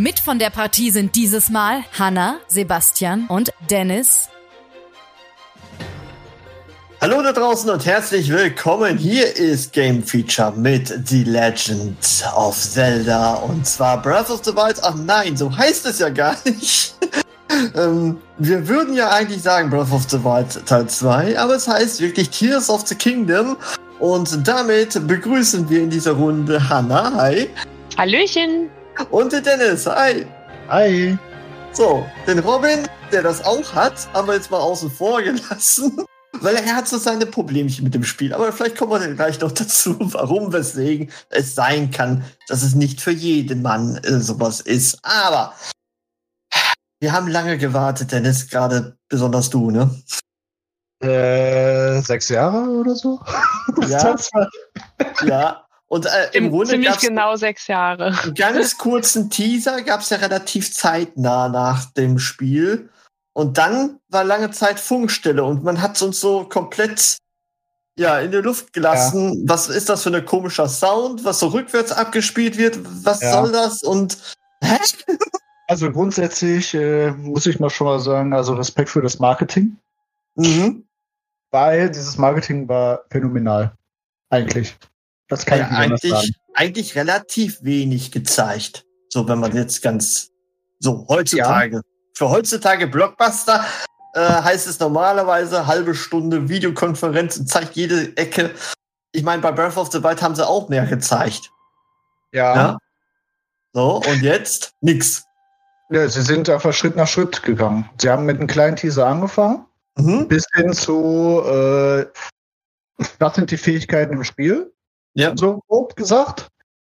Mit von der Partie sind dieses Mal Hanna, Sebastian und Dennis. Hallo da draußen und herzlich willkommen. Hier ist Game Feature mit The Legend of Zelda und zwar Breath of the Wild. Ach nein, so heißt es ja gar nicht. ähm, wir würden ja eigentlich sagen Breath of the Wild Teil 2, aber es heißt wirklich Tears of the Kingdom und damit begrüßen wir in dieser Runde Hanna. Hi. Hallöchen. Und den Dennis, hi. Hi. So, den Robin, der das auch hat, haben wir jetzt mal außen vor gelassen. Weil er hat so seine Problemchen mit dem Spiel. Aber vielleicht kommen wir dann gleich noch dazu, warum, weswegen es sein kann, dass es nicht für jeden Mann äh, sowas ist. Aber wir haben lange gewartet, Dennis, gerade besonders du, ne? Äh, sechs Jahre oder so? Ja. ja. Und äh, im, Im, Grunde ziemlich genau sechs Jahre. einen ganz kurzen Teaser, gab es ja relativ zeitnah nach dem Spiel. Und dann war lange Zeit Funkstille und man hat uns so komplett ja, in die Luft gelassen. Was ist das für ein komischer Sound, was so rückwärts abgespielt wird? Was Ja. soll das? Und hä? Also grundsätzlich äh, muss ich mal schon mal sagen, also Respekt für das Marketing, Mhm. weil dieses Marketing war phänomenal. Eigentlich. Das kann Ja, ich anders sagen. eigentlich, eigentlich relativ wenig gezeigt. So, wenn man jetzt ganz so heutzutage. Für heutzutage Blockbuster äh, heißt es normalerweise halbe Stunde Videokonferenz und zeigt jede Ecke. Ich meine, bei Breath of the Wild haben sie auch mehr gezeigt. Ja. Ja. So, und jetzt nix. ja, sie sind einfach Schritt nach Schritt gegangen. Sie haben mit einem kleinen Teaser angefangen, Mhm. bis hin zu, äh, was sind die Fähigkeiten im Spiel? Ja. So grob gesagt.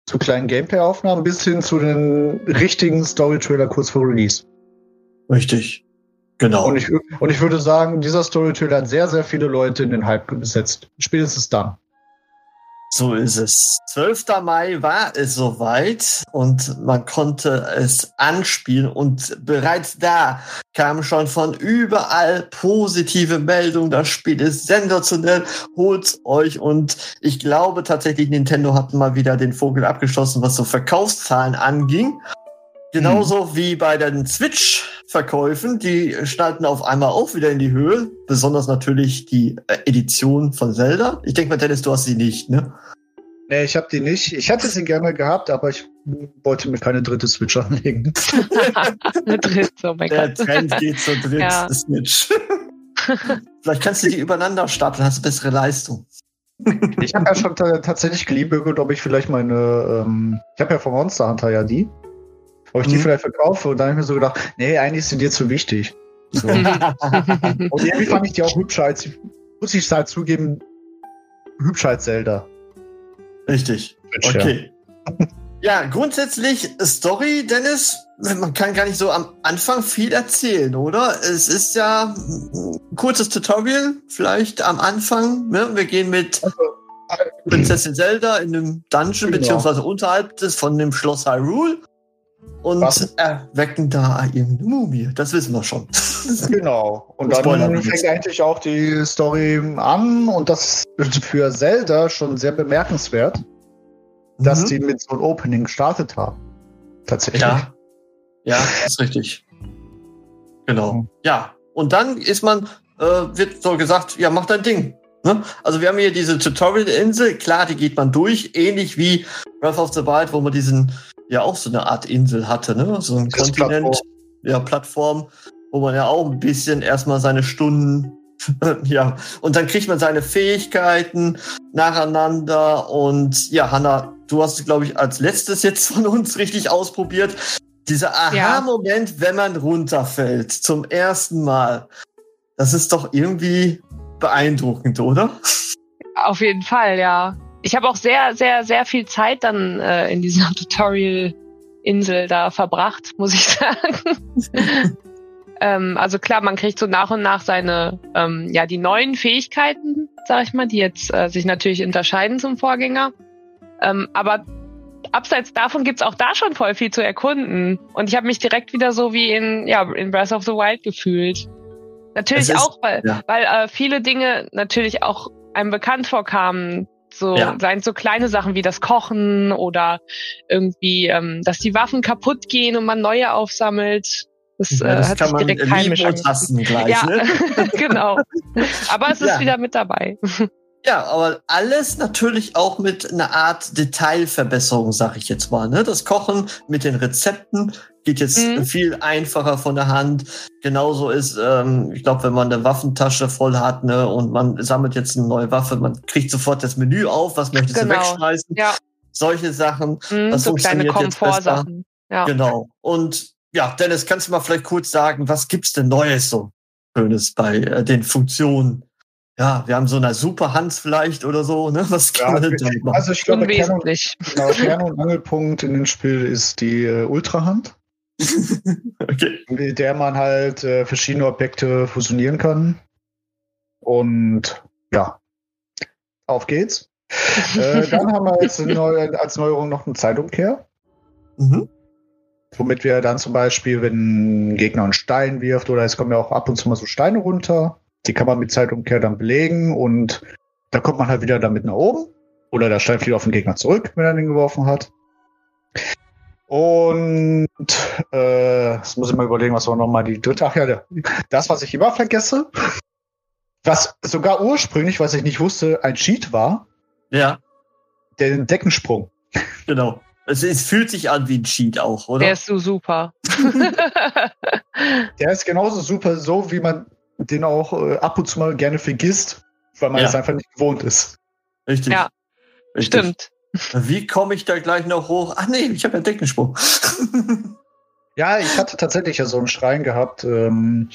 Zu kleinen Gameplay-Aufnahmen bis hin zu den richtigen Story-Trailer kurz vor Release. Richtig. Genau. Und ich, und ich würde sagen, dieser Storyteller hat sehr, sehr viele Leute in den Hype gesetzt. Spätestens dann. So ist es. 12. Mai war es soweit und man konnte es anspielen und bereits da kamen schon von überall positive Meldungen. Das Spiel ist sensationell. Holt's euch und ich glaube tatsächlich Nintendo hat mal wieder den Vogel abgeschossen, was so Verkaufszahlen anging. Genauso wie bei den Switch-Verkäufen, die schnallten auf einmal auch wieder in die Höhe. Besonders natürlich die äh, Edition von Zelda. Ich denke mal, Dennis, du hast sie nicht, ne? Nee, ich habe die nicht. Ich hätte sie gerne gehabt, aber ich wollte mir keine dritte Switch anlegen. Eine dritte, oh mein Der Gott. Trend geht zur dritten Ja. Switch. Vielleicht kannst du die übereinander stapeln, hast bessere Leistung. Ich habe ja schon ta- tatsächlich geliebäugelt, ob ich vielleicht meine, ähm, ich habe ja von Monster Hunter ja die, ob ich die Mhm. vielleicht verkaufe. Und dann habe ich mir so gedacht, nee, eigentlich sind die zu wichtig. So. und irgendwie fand ich die auch hübscher als, muss ich halt zugeben, hübscher als Zelda. Richtig. Okay. Ja, grundsätzlich Story, Dennis, man kann gar nicht so am Anfang viel erzählen, oder? Es ist ja ein kurzes Tutorial, vielleicht am Anfang. Ne? Wir gehen mit Also, Prinzessin Zelda in einem Dungeon, Genau. beziehungsweise unterhalb des von dem Schloss Hyrule und Was? erwecken da irgendeine Mumie. Das wissen wir schon. Genau. Und dann fängt eigentlich auch die Story an und das ist für Zelda schon sehr bemerkenswert, dass Mhm. die mit so einem Opening gestartet haben. Tatsächlich. Ja. Ja, ist richtig. Genau. Mhm. Ja. Und dann ist man, äh, wird so gesagt, ja, mach dein Ding. Ne? Also wir haben hier diese Tutorial-Insel, klar, die geht man durch, ähnlich wie Breath of the Wild, wo man diesen, ja auch so eine Art Insel hatte, ne? So ein Das Kontinent, Plattform. ja, Plattform, wo man ja auch ein bisschen erstmal seine Stunden, ja, und dann kriegt man seine Fähigkeiten nacheinander und ja, Hanna, du hast es, glaube ich, als letztes jetzt von uns richtig ausprobiert. Dieser Aha-Moment, wenn man runterfällt, zum ersten Mal. Das ist doch irgendwie beeindruckend, oder? Auf jeden Fall, ja. Ich habe auch sehr, sehr, sehr viel Zeit dann äh, in dieser Tutorial-Insel da verbracht, muss ich sagen. Ähm, also klar, man kriegt so nach und nach seine, ähm, ja, die neuen Fähigkeiten, sag ich mal, die jetzt äh, sich natürlich unterscheiden zum Vorgänger. Ähm, aber abseits davon gibt's auch da schon voll viel zu erkunden. Und ich habe mich direkt wieder so wie in, ja, in Breath of the Wild gefühlt. Natürlich ist- auch, weil, ja. weil äh, viele Dinge natürlich auch einem bekannt vorkamen. So, Ja. seien so kleine Sachen wie das Kochen oder irgendwie, ähm, dass die Waffen kaputt gehen und man neue aufsammelt. Das, Ja, äh, das hat kann sich man direkt heimisch hassen gleich. Ja, Ne? genau. Aber es ist Ja. wieder mit dabei. Ja, aber alles natürlich auch mit einer Art Detailverbesserung, sag ich jetzt mal. Ne? Das Kochen mit den Rezepten geht jetzt Mhm. viel einfacher von der Hand. Genauso ist, ähm, ich glaube, wenn man eine Waffentasche voll hat ne, und man sammelt jetzt eine neue Waffe, man kriegt sofort das Menü auf, was möchtest Genau. du wegschmeißen. Ja. Solche Sachen. Mhm, Das so kleine. Komfortsachen. Ja. Genau. Und ja, Dennis, kannst du mal vielleicht kurz sagen, was gibt's denn Neues so Schönes bei äh, den Funktionen? Ja, wir haben so eine Superhand vielleicht oder so, ne? Was kann Ja, man denn damit machen? Also ich glaube, Kern und, genau, Kern und Angelpunkt in dem Spiel ist die äh, Ultrahand, okay. mit der man halt äh, verschiedene Objekte fusionieren kann. Und ja, auf geht's. äh, dann haben wir jetzt neu, als Neuerung noch eine Zeitumkehr, Mhm. womit wir dann zum Beispiel, wenn ein Gegner einen Stein wirft oder es kommen ja auch ab und zu mal so Steine runter, die kann man mit Zeitumkehr dann belegen und da kommt man halt wieder damit nach oben. Oder der Stein fliegt auf den Gegner zurück, wenn er den geworfen hat. Und äh, jetzt muss ich mal überlegen, was war nochmal die dritte. Ach ja, das, was ich immer vergesse, was sogar ursprünglich, was ich nicht wusste, ein Cheat war, Ja, der Deckensprung. genau. Es, es fühlt sich an wie ein Cheat auch, oder? Der ist so super. Der ist genauso super, so wie man den auch äh, ab und zu mal gerne vergisst, weil man Ja. es einfach nicht gewohnt ist. Richtig. Ja, Richtig. Stimmt. Wie komme ich da gleich noch hoch? Ach nee, ich habe ja Deckensprung. Ja, ich hatte tatsächlich ja so einen Schrein gehabt. Ähm,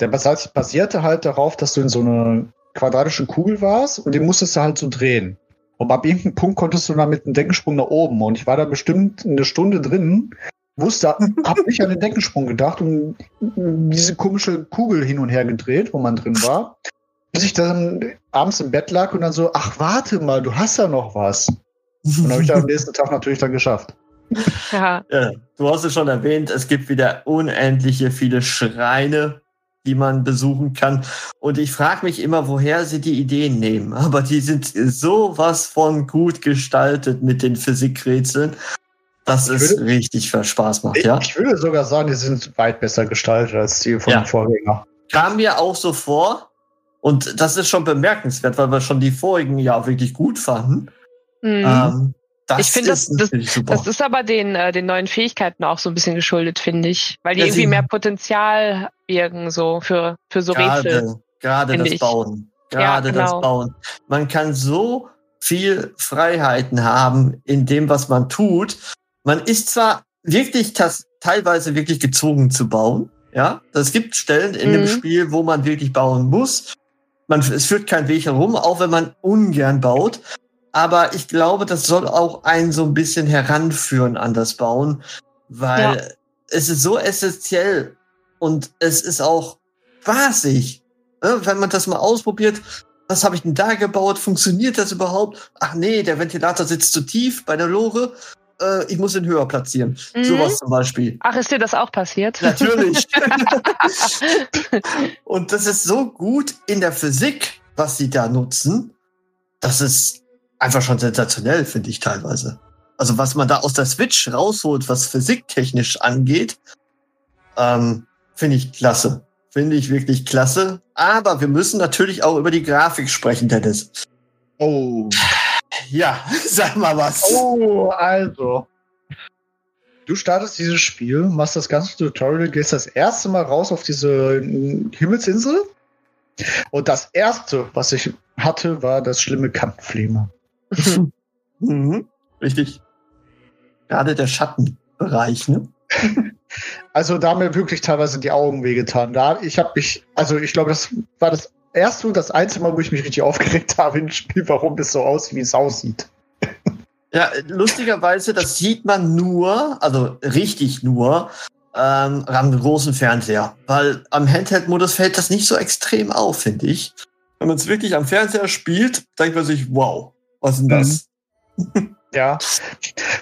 der basi- basierte halt darauf, dass du in so einer quadratischen Kugel warst und den musstest du halt so drehen. Und ab irgendeinem Punkt konntest du dann mit einem Deckensprung nach oben. Und ich war da bestimmt eine Stunde drin, wusste, hab nicht an den Deckensprung gedacht und diese komische Kugel hin und her gedreht, wo man drin war. Bis ich dann abends im Bett lag und dann so, ach warte mal, du hast ja noch was. Und habe ich dann am nächsten Tag natürlich dann geschafft. Ja. Ja, du hast es schon erwähnt, es gibt wieder unendliche viele Schreine, die man besuchen kann. Und ich frage mich immer, woher sie die Ideen nehmen. Aber die sind sowas von gut gestaltet mit den Physikrätseln, dass Ich es würde- richtig viel Spaß macht, Ich, ja? ich würde sogar sagen, die sind weit besser gestaltet als die von Ja. dem Vorgänger. Kam mir auch so vor. Und das ist schon bemerkenswert, weil wir schon die vorigen ja wirklich gut fanden. Mhm. Ähm, das Ich finde, das- ist super. Das ist aber den, äh, den neuen Fähigkeiten auch so ein bisschen geschuldet, finde ich. Weil die Ja, irgendwie mehr Potenzial birgen, so für, für so Rätsel. Gerade, gerade finde das ich. Bauen. Ja, Gerade das genau. Bauen. Man kann so viel Freiheiten haben in dem, was man tut. Man ist zwar wirklich teilweise wirklich gezwungen zu bauen. Ja, es gibt Stellen in dem Mhm. Spiel, wo man wirklich bauen muss. Man, es führt kein Weg herum, auch wenn man ungern baut. Aber ich glaube, das soll auch einen so ein bisschen heranführen an das Bauen, weil Ja. es ist so essentiell und es ist auch spaßig. Ne? Wenn man das mal ausprobiert, was habe ich denn da gebaut? Funktioniert das überhaupt? Ach nee, der Ventilator sitzt zu tief bei der Lore. Äh, ich muss ihn höher platzieren. Mhm. Sowas zum Beispiel. Ach, ist dir das auch passiert? Natürlich. und das ist so gut in der Physik, was sie da nutzen. Das ist einfach schon sensationell, finde ich teilweise. Also was man da aus der Switch rausholt, was physiktechnisch angeht, ähm, finde ich klasse. Finde ich wirklich klasse. Aber wir müssen natürlich auch über die Grafik sprechen, Dennis. Oh. Ja, sag mal was. Oh, also. Du startest dieses Spiel, machst das ganze Tutorial, gehst das erste Mal raus auf diese mm, Himmelsinsel. Und das erste, was ich hatte, war das schlimme Kantenfliegen. Mhm, richtig. Gerade der Schattenbereich, ne? Also da haben mir wirklich teilweise die Augen wehgetan. Da ich habe mich, also ich glaube, das war das erste und das einzige Mal, wo ich mich richtig aufgeregt habe im Spiel, warum es so aussieht, wie es aussieht. Ja, lustigerweise, das sieht man nur, also richtig nur, ähm, am großen Fernseher. Weil am Handheld-Modus fällt das nicht so extrem auf, finde ich. Wenn man es wirklich am Fernseher spielt, denkt man sich, wow, was ist denn das? Mhm. Ja,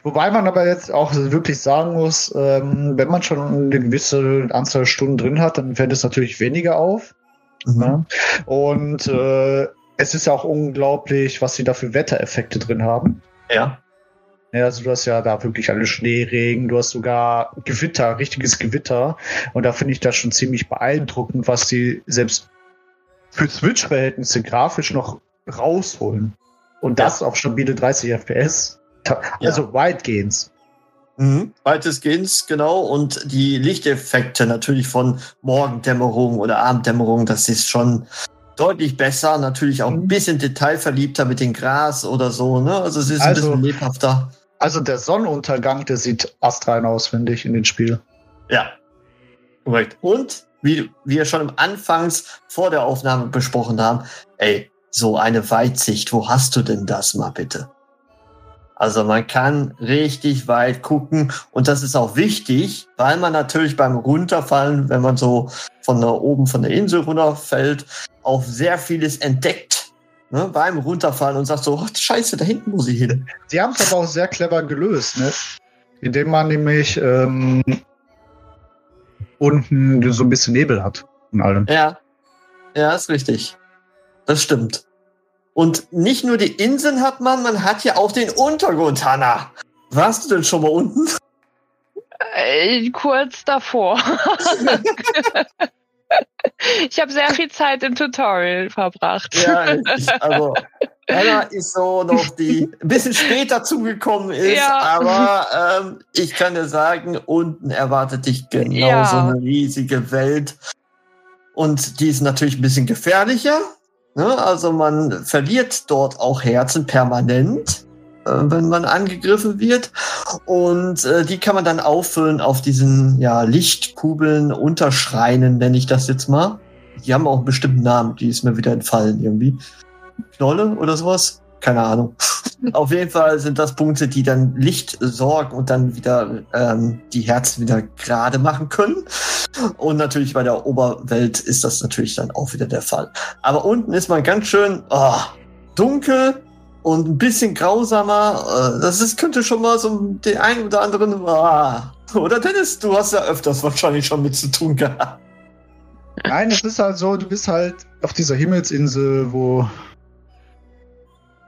wobei man aber jetzt auch wirklich sagen muss, ähm, wenn man schon eine gewisse Anzahl Stunden drin hat, dann fällt es natürlich weniger auf. Mhm. Und äh, es ist ja auch unglaublich, was sie da für Wettereffekte drin haben. Ja. Ja, also du hast ja da wirklich alle Schneeregen, du hast sogar Gewitter, richtiges Gewitter. Und da finde ich das schon ziemlich beeindruckend, was sie selbst für Switch-Verhältnisse grafisch noch rausholen. Und das ja. auf stabile 30 FPS. Also ja. weitgehend. Mhm. Weitestgehend, genau. Und die Lichteffekte natürlich von Morgendämmerung oder Abenddämmerung, das ist schon deutlich besser. Natürlich auch ein mhm. bisschen detailverliebter mit dem Gras oder so. Ne? Also es ist also, ein bisschen lebhafter. Also der Sonnenuntergang, der sieht astrein aus, finde ich, in dem Spiel. Ja, korrekt. Und wie wir schon im Anfangs vor der Aufnahme besprochen haben, ey, so eine Weitsicht, wo hast du denn das mal bitte? Also man kann richtig weit gucken und das ist auch wichtig, weil man natürlich beim Runterfallen, wenn man so von da oben von der Insel runterfällt, auch sehr vieles entdeckt ne, beim Runterfallen und sagt so, oh, scheiße, da hinten muss ich hin. Sie haben es aber auch sehr clever gelöst, ne? indem man nämlich ähm, unten so ein bisschen Nebel hat und allem. Ja, ja, ist richtig. Das stimmt. Und nicht nur die Inseln hat man, man hat ja auch den Untergrund, Hanna. Warst du denn schon mal unten? Äh, kurz davor. ich habe sehr viel Zeit im Tutorial verbracht. Ja, ich, also Anna ist so noch die ein bisschen später zugekommen ist, ja. aber ähm, ich kann dir sagen, unten erwartet dich genau ja. so eine riesige Welt. Und die ist natürlich ein bisschen gefährlicher. Ne? Also man verliert dort auch Herzen permanent, äh, wenn man angegriffen wird. Und äh, die kann man dann auffüllen auf diesen ja, Lichtkubeln, Unterschreinen, nenne ich das jetzt mal. Die haben auch einen bestimmten Namen, die ist mir wieder entfallen irgendwie. Knolle oder sowas? Keine Ahnung. Auf jeden Fall sind das Punkte, die dann Licht sorgen und dann wieder ähm, die Herzen wieder gerade machen können. Und natürlich bei der Oberwelt ist das natürlich dann auch wieder der Fall. Aber unten ist man ganz schön oh, dunkel und ein bisschen grausamer. Äh, das ist, könnte schon mal so den einen oder anderen. Oh. Oder Dennis, du hast ja öfters wahrscheinlich schon mit zu tun gehabt. Nein, es ist halt so, du bist halt auf dieser Himmelsinsel, wo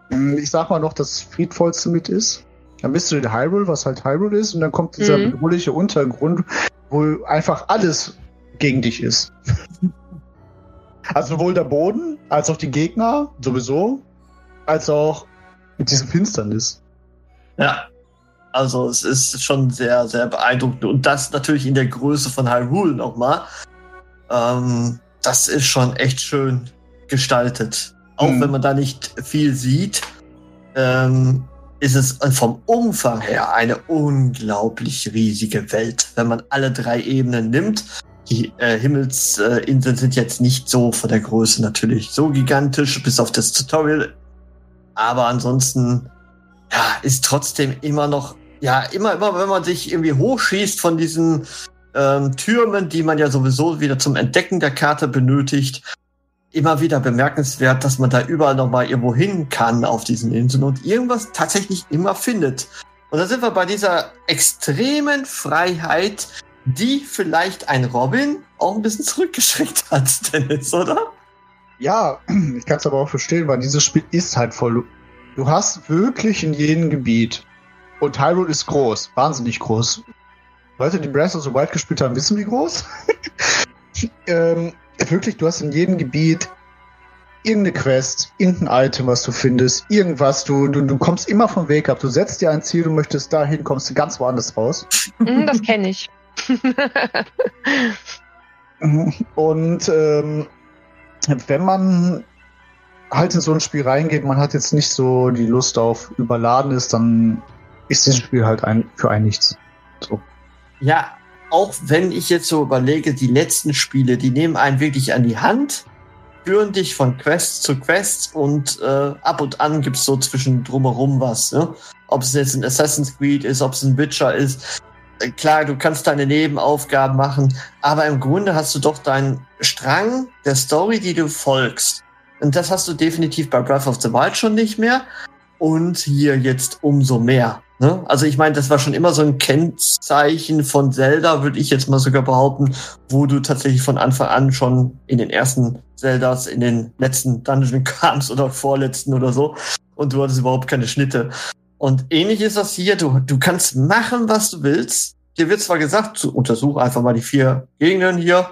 hm, ich sag mal noch, das friedvollste mit ist. Dann bist du in Hyrule, was halt Hyrule ist, und dann kommt dieser mhm. bedrohliche Untergrund, wo einfach alles gegen dich ist. also sowohl der Boden, als auch die Gegner, sowieso, als auch mit diesem Finsternis. Ja. Also es ist schon sehr, sehr beeindruckend. Und das natürlich in der Größe von Hyrule nochmal. Ähm, das ist schon echt schön gestaltet. Auch mhm. wenn man da nicht viel sieht, ähm, ist es vom Umfang her eine unglaublich riesige Welt. Wenn man alle drei Ebenen nimmt, die äh, Himmelsinseln äh, sind jetzt nicht so von der Größe natürlich so gigantisch, bis auf das Tutorial. Aber ansonsten, ja, ist trotzdem immer noch, ja, immer, immer, wenn man sich irgendwie hochschießt von diesen ähm, Türmen, die man ja sowieso wieder zum Entdecken der Karte benötigt, immer wieder bemerkenswert, dass man da überall noch mal irgendwo hin kann auf diesen Inseln und irgendwas tatsächlich immer findet. Und da sind wir bei dieser extremen Freiheit, die vielleicht ein Robin auch ein bisschen zurückgeschreckt hat, Dennis, oder? Ja, ich kann es aber auch verstehen, weil dieses Spiel ist halt voll. Du hast wirklich in jedem Gebiet. Und Hyrule ist groß, wahnsinnig groß. Leute, die Breath of the Wild gespielt haben, wissen wie groß. ähm, wirklich, du hast in jedem Gebiet irgendeine Quest, irgendein Item, was du findest, irgendwas, du, du, du kommst immer vom Weg ab. Du setzt dir ein Ziel, du möchtest dahin, kommst du ganz woanders raus. Mhm, das kenne ich. Und ähm, wenn man halt in so ein Spiel reingeht, man hat jetzt nicht so die Lust auf überladen ist, dann ist das Spiel halt ein, für einen nichts. So. Ja, auch wenn ich jetzt so überlege, die letzten Spiele, die nehmen einen wirklich an die Hand, führen dich von Quest zu Quest und äh, ab und an gibt's so zwischen drumherum was. Ne? Ob es jetzt ein Assassin's Creed ist, ob es ein Witcher ist. äh, klar, du kannst deine Nebenaufgaben machen, aber im Grunde hast du doch deinen Strang der Story, die du folgst. Und das hast du definitiv bei Breath of the Wild schon nicht mehr. Und hier jetzt umso mehr. Ne? Also ich meine, das war schon immer so ein Kennzeichen von Zelda, würde ich jetzt mal sogar behaupten, wo du tatsächlich von Anfang an schon in den ersten Zeldas, in den letzten Dungeon kamst oder vorletzten oder so. Und du hattest überhaupt keine Schnitte. Und ähnlich ist das hier. Du, du kannst machen, was du willst. Dir wird zwar gesagt, zu, untersuch einfach mal die vier Gegenden hier,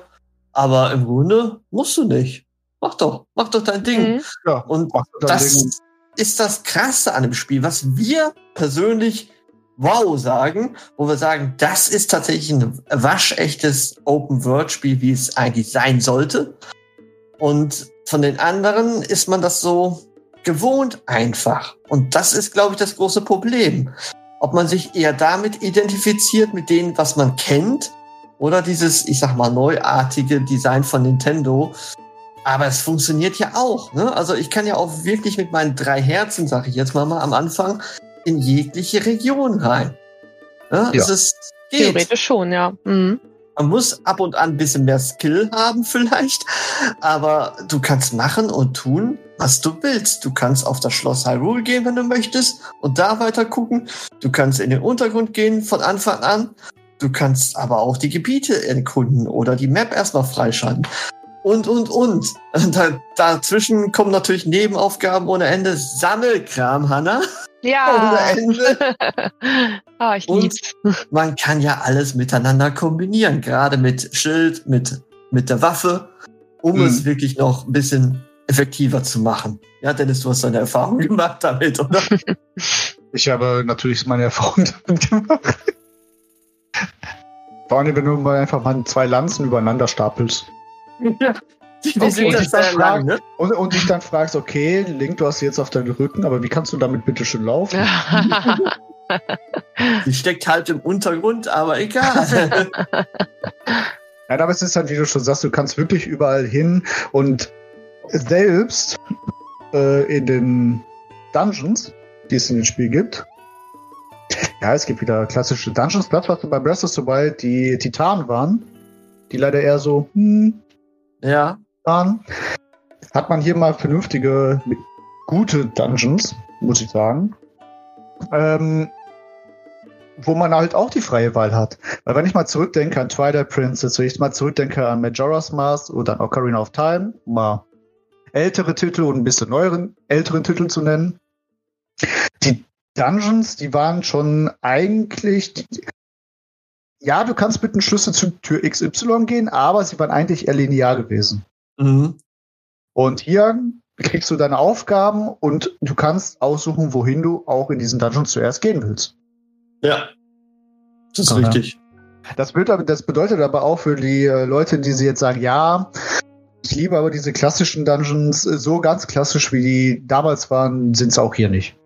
aber im Grunde musst du nicht. Mach doch, mach doch dein Ding. Mhm. Ja, Und mach dein das Ding. Ist das Krasse an dem Spiel, was wir persönlich wow sagen, wo wir sagen, das ist tatsächlich ein waschechtes Open-World-Spiel, wie es eigentlich sein sollte. Und von den anderen ist man das so gewohnt einfach. Und das ist, glaube ich, das große Problem. Ob man sich eher damit identifiziert, mit dem, was man kennt, oder dieses, ich sag mal, neuartige Design von Nintendo. Aber es funktioniert ja auch. Ne? Also ich kann ja auch wirklich mit meinen drei Herzen, sage ich jetzt mal, mal am Anfang, in jegliche Region rein. Ne? Ja. Es ist, geht. Theoretisch schon, ja. Mhm. Man muss ab und an ein bisschen mehr Skill haben vielleicht, aber du kannst machen und tun, was du willst. Du kannst auf das Schloss Hyrule gehen, wenn du möchtest, und da weiter gucken. Du kannst in den Untergrund gehen von Anfang an. Du kannst aber auch die Gebiete erkunden oder die Map erstmal freischalten. Und, und, und. Da, dazwischen kommen natürlich Nebenaufgaben ohne Ende. Sammelkram, Hanna. Ja. Ohne Ende. ah, ich Und- lieb's. man kann ja alles miteinander kombinieren, gerade mit Schild, mit, mit der Waffe, um Mhm. es wirklich noch ein bisschen effektiver zu machen. Ja, Dennis, du hast deine Erfahrung gemacht damit, oder? Ich habe natürlich meine Erfahrung damit gemacht. Vor allem, wenn du mal einfach mal zwei Lanzen übereinander stapelst. Die, die Okay. sind ja Und ich dann sehr lang, ne? Und, und dich dann fragst, okay, Link, du hast sie jetzt auf deinen Rücken, aber wie kannst du damit bitte schön laufen? Die steckt halt im Untergrund, aber egal. Nein, aber es ist halt, wie du schon sagst, du kannst wirklich überall hin und selbst äh, in den Dungeons, die es in dem Spiel gibt. Ja, es gibt wieder klassische Dungeons. Das, was bei Breath of the Wild die Titanen waren, die leider eher so, hm, ja. waren, hat man hier mal vernünftige, gute Dungeons, muss ich sagen. Ähm, wo man halt auch die freie Wahl hat. Weil wenn ich mal zurückdenke an Twilight Princess, wenn ich mal zurückdenke an Majora's Mask oder an Ocarina of Time, mal ältere Titel und ein bisschen neueren, älteren Titel zu nennen. Die Dungeons, die waren schon eigentlich, ja, du kannst mit einem Schlüssel zu Tür XY gehen, aber sie waren eigentlich eher linear gewesen. Mhm. Und hier kriegst du deine Aufgaben und du kannst aussuchen, wohin du auch in diesen Dungeon zuerst gehen willst. Ja. Das ist Ja. richtig. Das, das bedeutet aber auch für die äh, Leute, die sie jetzt sagen, ja, ich liebe aber diese klassischen Dungeons, äh, so ganz klassisch wie die damals waren, sind es auch hier nicht.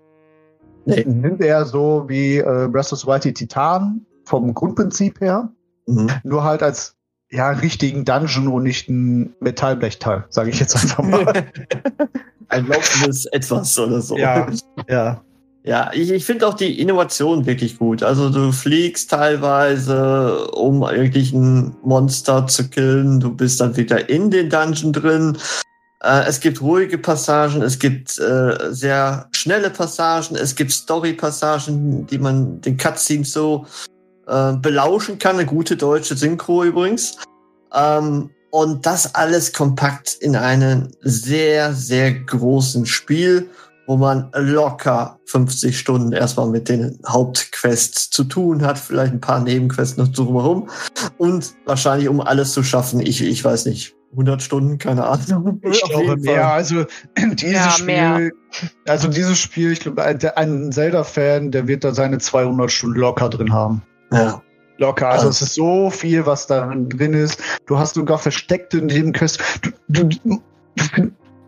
Nee. Sind eher so wie äh, Breath of the Wild die Titan vom Grundprinzip her, Mhm. nur halt als ja, richtigen Dungeon und nicht ein Metallblechteil, sage ich jetzt einfach mal. Ein laufendes Etwas oder so. ja, ja. Ja, ich, ich finde auch die Innovation wirklich gut. Also du fliegst teilweise, um irgendwelchen Monster zu killen. Du bist dann wieder in den Dungeon drin. Äh, es gibt ruhige Passagen, es gibt äh, sehr schnelle Passagen, es gibt Story-Passagen, die man den Cutscenes so äh, belauschen kann. Eine gute deutsche Synchro übrigens. Ähm, und das alles kompakt in einem sehr, sehr großen Spiel wo man locker 50 Stunden erstmal mit den Hauptquests zu tun hat, vielleicht ein paar Nebenquests noch drumherum und wahrscheinlich um alles zu schaffen, ich, ich weiß nicht, 100 Stunden, keine Ahnung. Ich Auf glaube Fall. mehr. Also dieses Ja, Spiel, mehr. also dieses Spiel, ich glaube, ein, ein Zelda-Fan, der wird da seine 200 Stunden locker drin haben. Ja. Locker. Also Also- es ist so viel, was da drin ist. Du hast sogar versteckte Nebenquests. Du, du, du,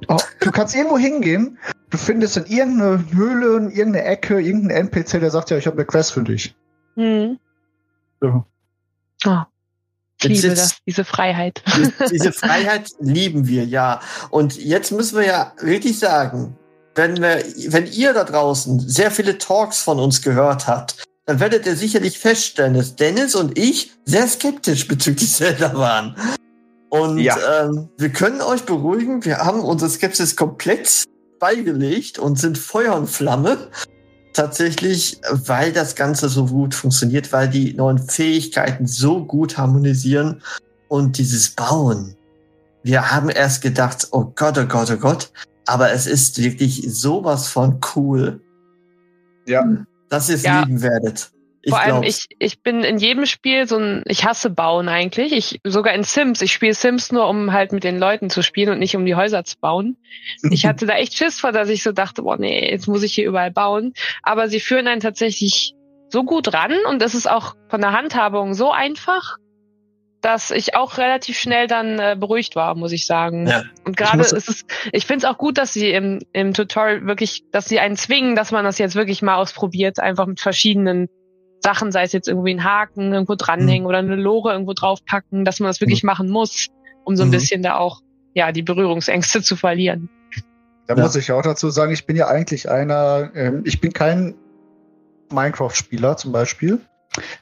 oh, du kannst irgendwo hingehen. Du findest in irgendeine Höhle, in irgendeine Ecke, irgendeinen NPC, der sagt ja, ich habe eine Quest für dich. Hm. Ja. Ah, ich liebe das, diese Freiheit. Die- Diese Freiheit lieben wir, ja. Und jetzt müssen wir ja wirklich sagen, wenn wir, wenn ihr da draußen sehr viele Talks von uns gehört habt, dann werdet ihr sicherlich feststellen, dass Dennis und ich sehr skeptisch bezüglich Zelda waren. Und Ja. ähm, wir können euch beruhigen, wir haben unsere Skepsis komplett beigelegt und sind Feuer und Flamme. Tatsächlich, weil das Ganze so gut funktioniert, weil die neuen Fähigkeiten so gut harmonisieren und dieses Bauen. Wir haben erst gedacht, oh Gott, oh Gott, oh Gott, aber es ist wirklich sowas von cool, Ja. Dass ihr es Ja. lieben werdet. Ich Vor allem, glaub's. ich, ich bin in jedem Spiel so ein, ich hasse Bauen eigentlich. Ich, sogar in Sims. Ich spiele Sims nur, um halt mit den Leuten zu spielen und nicht um die Häuser zu bauen. Ich hatte da echt Schiss vor, dass ich so dachte, boah, nee, jetzt muss ich hier überall bauen. Aber sie führen einen tatsächlich so gut ran und es ist auch von der Handhabung so einfach, dass ich auch relativ schnell dann äh, beruhigt war, muss ich sagen. Ja. Und gerade ist es, ich finde es auch gut, dass sie im, im Tutorial wirklich, dass sie einen zwingen, dass man das jetzt wirklich mal ausprobiert, einfach mit verschiedenen Sachen, sei es jetzt irgendwie ein Haken irgendwo dranhängen oder eine Lore irgendwo draufpacken, dass man das wirklich machen muss, um so ein Mhm. bisschen da auch ja die Berührungsängste zu verlieren. Da Ja. muss ich auch dazu sagen, ich bin ja eigentlich einer, ähm, ich bin kein Minecraft-Spieler zum Beispiel,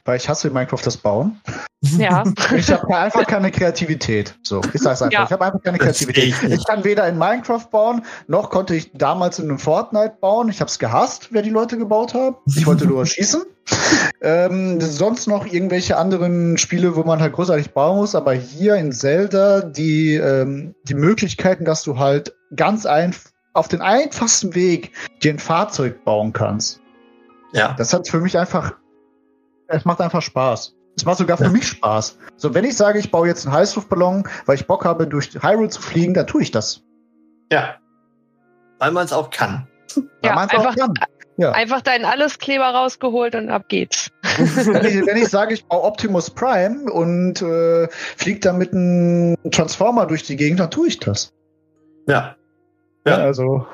weil ich hasse in Minecraft das Bauen. Ja. Ich habe einfach keine Kreativität. So, ich sag's einfach. Ja. Ich habe einfach keine Kreativität. Ich kann weder in Minecraft bauen, noch konnte ich damals in einem Fortnite bauen. Ich habe es gehasst, wer die Leute gebaut haben. Ich wollte nur schießen. Ähm, sonst noch irgendwelche anderen Spiele, wo man halt großartig bauen muss, aber hier in Zelda die, ähm, die Möglichkeiten, dass du halt ganz einfach auf den einfachsten Weg dir ein Fahrzeug bauen kannst. Ja. Das hat für mich einfach, es macht einfach Spaß. Es macht sogar für Ja. mich Spaß. So, wenn ich sage, ich baue jetzt einen Heißluftballon, weil ich Bock habe, durch Hyrule zu fliegen, dann tue ich das. Ja. Weil man es auch kann. Weil Ja, man's auch einfach- kann. Ja. Einfach deinen Alleskleber rausgeholt und ab geht's. wenn, ich, wenn ich sage, ich baue Optimus Prime und äh, fliege dann mit einem Transformer durch die Gegend, dann tue ich das. Ja. Ja. Ja. also.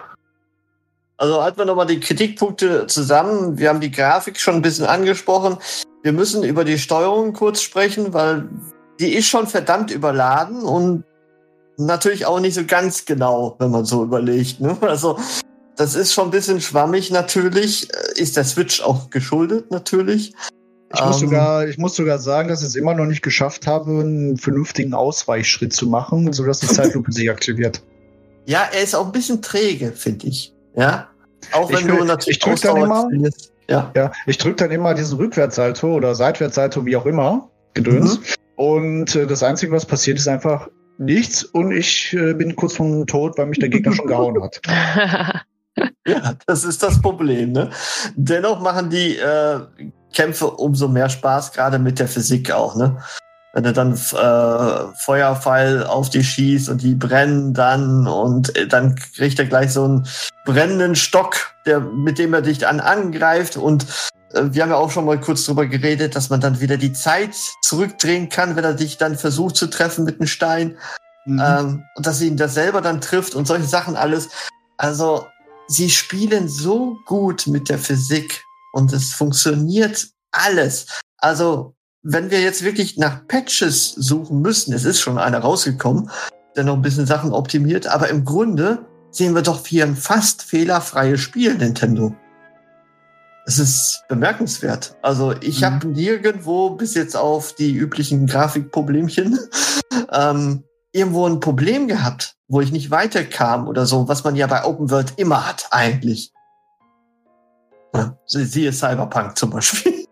Also halten wir nochmal die Kritikpunkte zusammen. Wir haben die Grafik schon ein bisschen angesprochen. Wir müssen über die Steuerung kurz sprechen, weil die ist schon verdammt überladen und natürlich auch nicht so ganz genau, wenn man so überlegt. Ne? Also das ist schon ein bisschen schwammig natürlich. Ist der Switch auch geschuldet natürlich. Ich muss, Ähm, sogar, ich muss sogar sagen, dass ich es immer noch nicht geschafft habe, einen vernünftigen Ausweichschritt zu machen, sodass die Zeitlupe sich aktiviert. Ja, er ist auch ein bisschen träge, finde ich. Ja. Auch wenn Ich du natürlich ich drück dann immer-. Ja. Ja, ich drücke dann immer diesen Rückwärtssalto oder Seitwärtssalto, wie auch immer, Gedöns. Und äh, das Einzige, was passiert, ist einfach nichts und ich äh, bin kurz vom Tod, weil mich der Gegner schon gehauen hat. Ja, das ist das Problem. Ne? Dennoch machen die äh, Kämpfe umso mehr Spaß, gerade mit der Physik auch. Ne? Wenn du dann äh, Feuerpfeil auf die schießt und die brennen dann und äh, dann kriegt er gleich so einen brennenden Stock, der, mit dem er dich dann angreift und äh, wir haben ja auch schon mal kurz drüber geredet, dass man dann wieder die Zeit zurückdrehen kann, wenn er dich dann versucht zu treffen mit einem Stein. Mhm. Ähm, und dass ihn das selber dann trifft und solche Sachen alles. Also, sie spielen so gut mit der Physik und es funktioniert alles. Also, wenn wir jetzt wirklich nach Patches suchen müssen, es ist schon einer rausgekommen, der noch ein bisschen Sachen optimiert, aber im Grunde sehen wir doch hier ein fast fehlerfreies Spiel, Nintendo. Es ist bemerkenswert. Also ich Mhm. habe nirgendwo bis jetzt auf die üblichen Grafikproblemchen ähm, irgendwo ein Problem gehabt, wo ich nicht weiterkam oder so, was man ja bei Open World immer hat eigentlich. Ja, sie- siehe Cyberpunk zum Beispiel.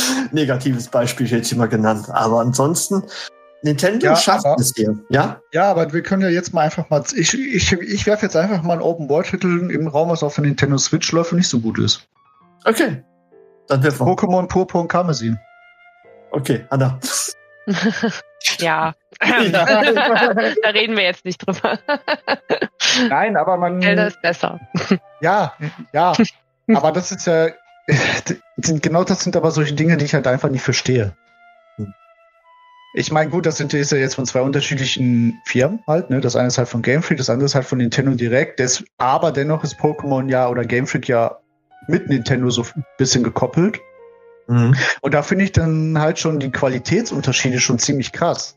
Negatives Beispiel jetzt mal genannt. Aber ansonsten, Nintendo Ja, schafft aber- es hier. Ja? Ja, aber wir können ja jetzt mal einfach mal. Ich, ich, ich werfe jetzt einfach mal einen Open-World-Titel im Raum, was auf der Nintendo Switch läuft und nicht so gut ist. Okay. Dann wirf mal. Pokémon Purpur und Karmesin. Okay, Anna. ja. Ja. da reden wir jetzt nicht drüber. Nein, aber man. Zelda ist besser. Ja, ja. aber das ist ja. Genau das sind aber solche Dinge, die ich halt einfach nicht verstehe. Hm. Ich meine, gut, das sind, ist ja jetzt von zwei unterschiedlichen Firmen halt, ne? Das eine ist halt von Game Freak, das andere ist halt von Nintendo Direct. Das, aber dennoch ist Pokémon ja oder Game Freak ja mit Nintendo so ein bisschen gekoppelt. Mhm. Und da finde ich dann halt schon die Qualitätsunterschiede schon ziemlich krass.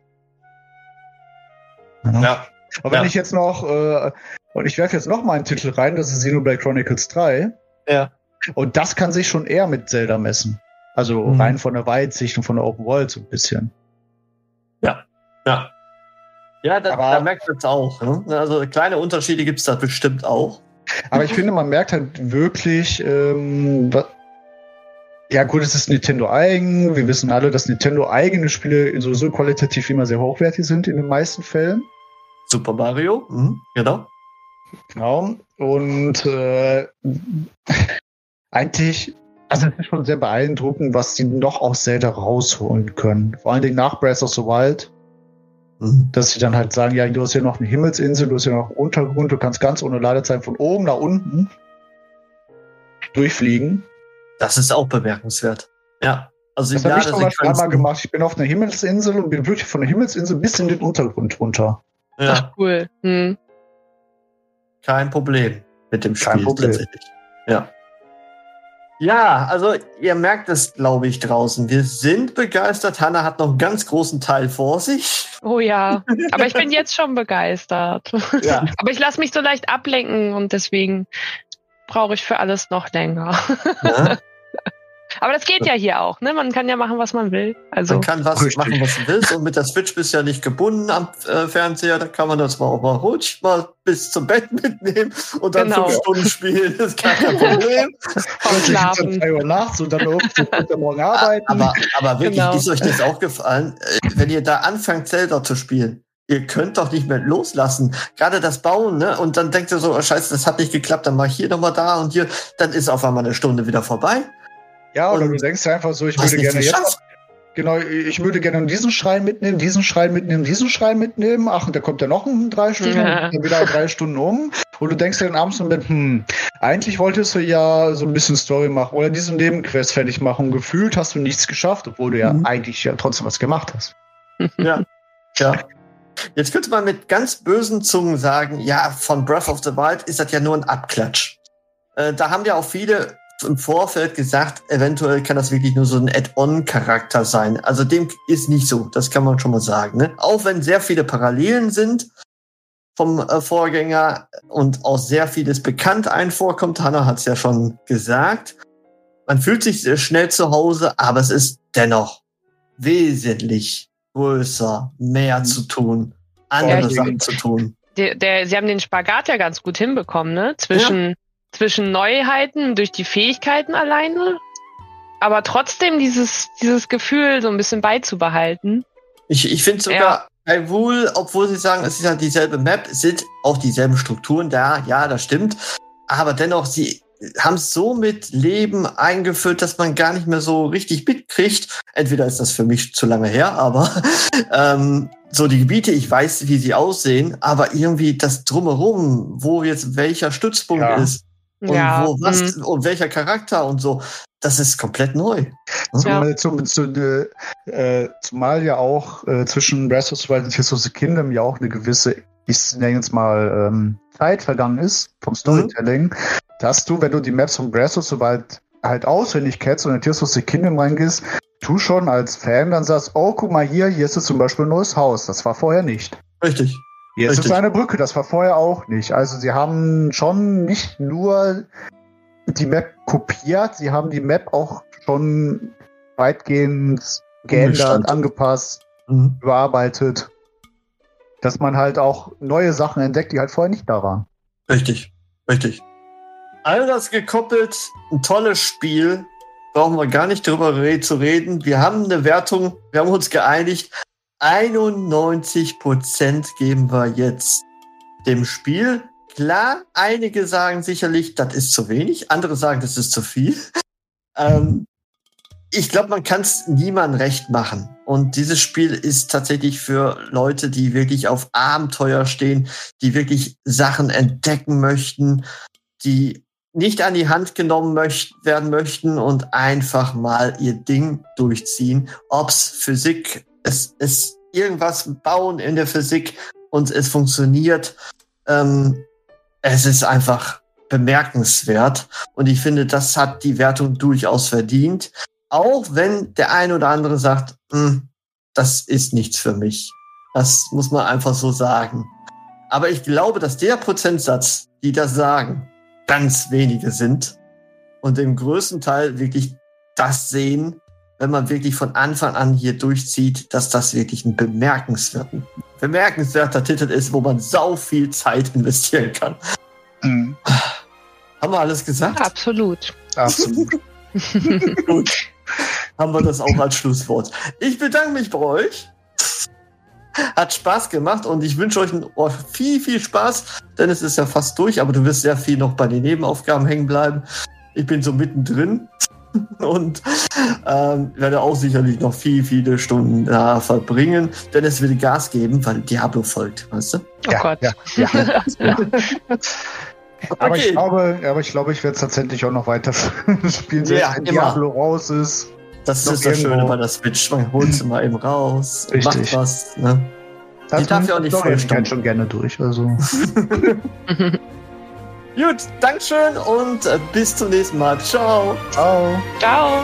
Ja. Und wenn Ja. ich jetzt noch, äh, und ich werfe jetzt noch mal einen Titel rein, das ist Xenoblade Chronicles 3. Ja. Und das kann sich schon eher mit Zelda messen. Also Mhm. rein von der Weitsicht und von der Open World so ein bisschen. Ja. Ja, da, Aber- da merkt man es auch. Ne? Also kleine Unterschiede gibt es da bestimmt auch. Aber ich finde, man merkt halt wirklich, ähm, wa- ja gut, es ist Nintendo eigen. Wir wissen alle, dass Nintendo eigene Spiele sowieso qualitativ immer sehr hochwertig sind in den meisten Fällen. Super Mario, mhm, genau. Genau. Und äh, eigentlich, also es ist schon sehr beeindruckend, was die noch aus Zelda rausholen können. Vor allen Dingen nach Breath of the Wild, Mhm. dass sie dann halt sagen, ja, du hast hier noch eine Himmelsinsel, du hast hier noch einen Untergrund, du kannst ganz ohne Ladezeit von oben nach unten durchfliegen. Das ist auch bemerkenswert. Ja. Also Das habe ich Ladesequenzen- einmal gemacht. Ich bin auf einer Himmelsinsel und bin wirklich von der Himmelsinsel bis in den Untergrund runter. Ja, Ach, cool. Hm. kein Problem mit dem Spiel Kein Problem. tatsächlich. Ja. Ja, also ihr merkt es, glaube ich, draußen. Wir sind begeistert. Hanna hat noch einen ganz großen Teil vor sich. Oh ja. Aber ich bin jetzt schon begeistert. Ja. Aber ich lasse mich so leicht ablenken und deswegen brauche ich für alles noch länger. ja. Aber das geht ja hier auch, ne? Man kann ja machen, was man will. Also Man kann was Richtig. machen, was du willst. Und mit der Switch bist du ja nicht gebunden am äh, Fernseher. Da kann man das mal auch mal ruhig mal bis zum Bett mitnehmen und dann Genau. fünf Stunden spielen. Das ist gar kein Problem. vom Schlafen. Um 3 Uhr nachts und dann um morgen arbeiten. Aber, aber wirklich, Genau. ist euch das aufgefallen? Äh, Wenn ihr da anfangt, Zelda zu spielen, ihr könnt doch nicht mehr loslassen. Gerade das Bauen, ne? Und dann denkt ihr so, oh, scheiße, das hat nicht geklappt, dann mach ich hier nochmal da und hier. Dann ist auf einmal eine Stunde wieder vorbei. Ja, oder und- du denkst dir einfach so, ich würde gerne jetzt. Genau, ich würde gerne diesen Schrein mitnehmen, diesen Schrein mitnehmen, diesen Schrein mitnehmen. Ach, und da kommt ja noch in drei Stunden, Ja. und dann wieder drei Stunden um. Und du denkst dir dann abends im Bett, hm, eigentlich wolltest du ja so ein bisschen Story machen oder diese Nebenquest fertig machen. Und gefühlt hast du nichts geschafft, obwohl du ja Mhm. eigentlich ja trotzdem was gemacht hast. Ja. ja. Jetzt könnte man mit ganz bösen Zungen sagen, ja, von Breath of the Wild ist das ja nur ein Abklatsch. Äh, da haben ja auch viele im Vorfeld gesagt, eventuell kann das wirklich nur so ein Add-on-Charakter sein. Also dem ist nicht so, das kann man schon mal sagen. Ne? Auch wenn sehr viele Parallelen sind vom äh, Vorgänger und auch sehr vieles bekannt ein vorkommt, Hannah hat es ja schon gesagt. Man fühlt sich sehr schnell zu Hause, aber es ist dennoch wesentlich größer, mehr zu tun, andere Ja, Sachen zu tun. Der, der, sie haben den Spagat ja ganz gut hinbekommen, ne? Zwischen, zwischen Neuheiten durch die Fähigkeiten alleine, aber trotzdem dieses, dieses Gefühl so ein bisschen beizubehalten. Ich, ich finde sogar bei Wool, obwohl sie sagen, es ist ja dieselbe Map, sind auch dieselben Strukturen da, ja, das stimmt. Aber dennoch, sie haben es so mit Leben eingeführt, dass man gar nicht mehr so richtig mitkriegt. Entweder ist das für mich zu lange her, aber ähm, so die Gebiete, ich weiß, wie sie aussehen, aber irgendwie das drumherum, wo jetzt welcher Stützpunkt Ja. ist und ja, wo was mm, und welcher Charakter und so, das ist komplett neu. Ja. Zum, zum, zu, äh, zumal ja auch äh, zwischen Breath of the Wild und Tears of the Kingdom ja auch eine gewisse, ich nenne jetzt mal, ähm, Zeit vergangen ist vom Storytelling, dass du, wenn du die Maps von Breath of the Wild halt auswendig kennst und in Tears of the Kingdom reingehst, du schon als Fan dann sagst, oh, guck mal hier, hier ist jetzt zum Beispiel ein neues Haus. Das war vorher nicht. Richtig. Ist Richtig. es eine Brücke, das war vorher auch nicht. Also sie haben schon nicht nur die Map kopiert, sie haben die Map auch schon weitgehend geändert, angepasst, Mhm. überarbeitet. Dass man halt auch neue Sachen entdeckt, die halt vorher nicht da waren. Richtig, richtig. All das gekoppelt, ein tolles Spiel, brauchen wir gar nicht drüber zu reden. Wir haben eine Wertung, wir haben uns geeinigt. 91% geben wir jetzt dem Spiel. Klar, einige sagen sicherlich, das ist zu wenig, andere sagen, das ist zu viel. Ähm, ich glaube, man kann es niemandem recht machen. Und dieses Spiel ist tatsächlich für Leute, die wirklich auf Abenteuer stehen, die wirklich Sachen entdecken möchten, die nicht an die Hand genommen möcht werden möchten und einfach mal ihr Ding durchziehen. Ob's Physik, es ist irgendwas bauen in der Physik und es funktioniert. Ähm, es ist einfach bemerkenswert und ich finde, das hat die Wertung durchaus verdient. Auch wenn der ein oder andere sagt, "Hm, das ist nichts für mich. Das muss man einfach so sagen. Aber ich glaube, dass der Prozentsatz, die das sagen, ganz wenige sind. und im größten Teil wirklich das sehen, wenn man wirklich von Anfang an hier durchzieht, dass das wirklich ein bemerkenswerter, bemerkenswerter Titel ist, wo man sau viel Zeit investieren kann. Mhm. Haben wir alles gesagt? Absolut. Absolut. Gut. Haben wir das auch als Schlusswort. Ich bedanke mich bei euch. Hat Spaß gemacht und ich wünsche euch viel, viel Spaß, denn es ist ja fast durch, aber du wirst sehr viel noch bei den Nebenaufgaben hängen bleiben. Ich bin so mittendrin und ähm, werde auch sicherlich noch viel, viele Stunden da verbringen, denn es will Gas geben, weil Diablo folgt, weißt du? Oh ja, Gott. Ja, ja, ja. aber, okay. ich glaube, aber ich glaube, ich werde es tatsächlich auch noch weiter spielen, ja, wenn Diablo raus ist. Das ist das Schöne bei der Switch. Man holt sie mal eben raus, Richtig. macht was. Ne? Das Die darf ja auch nicht voll schon gerne durch. Also. Gut, Dankeschön und äh, bis zum nächsten Mal. Ciao. Ciao. Ciao.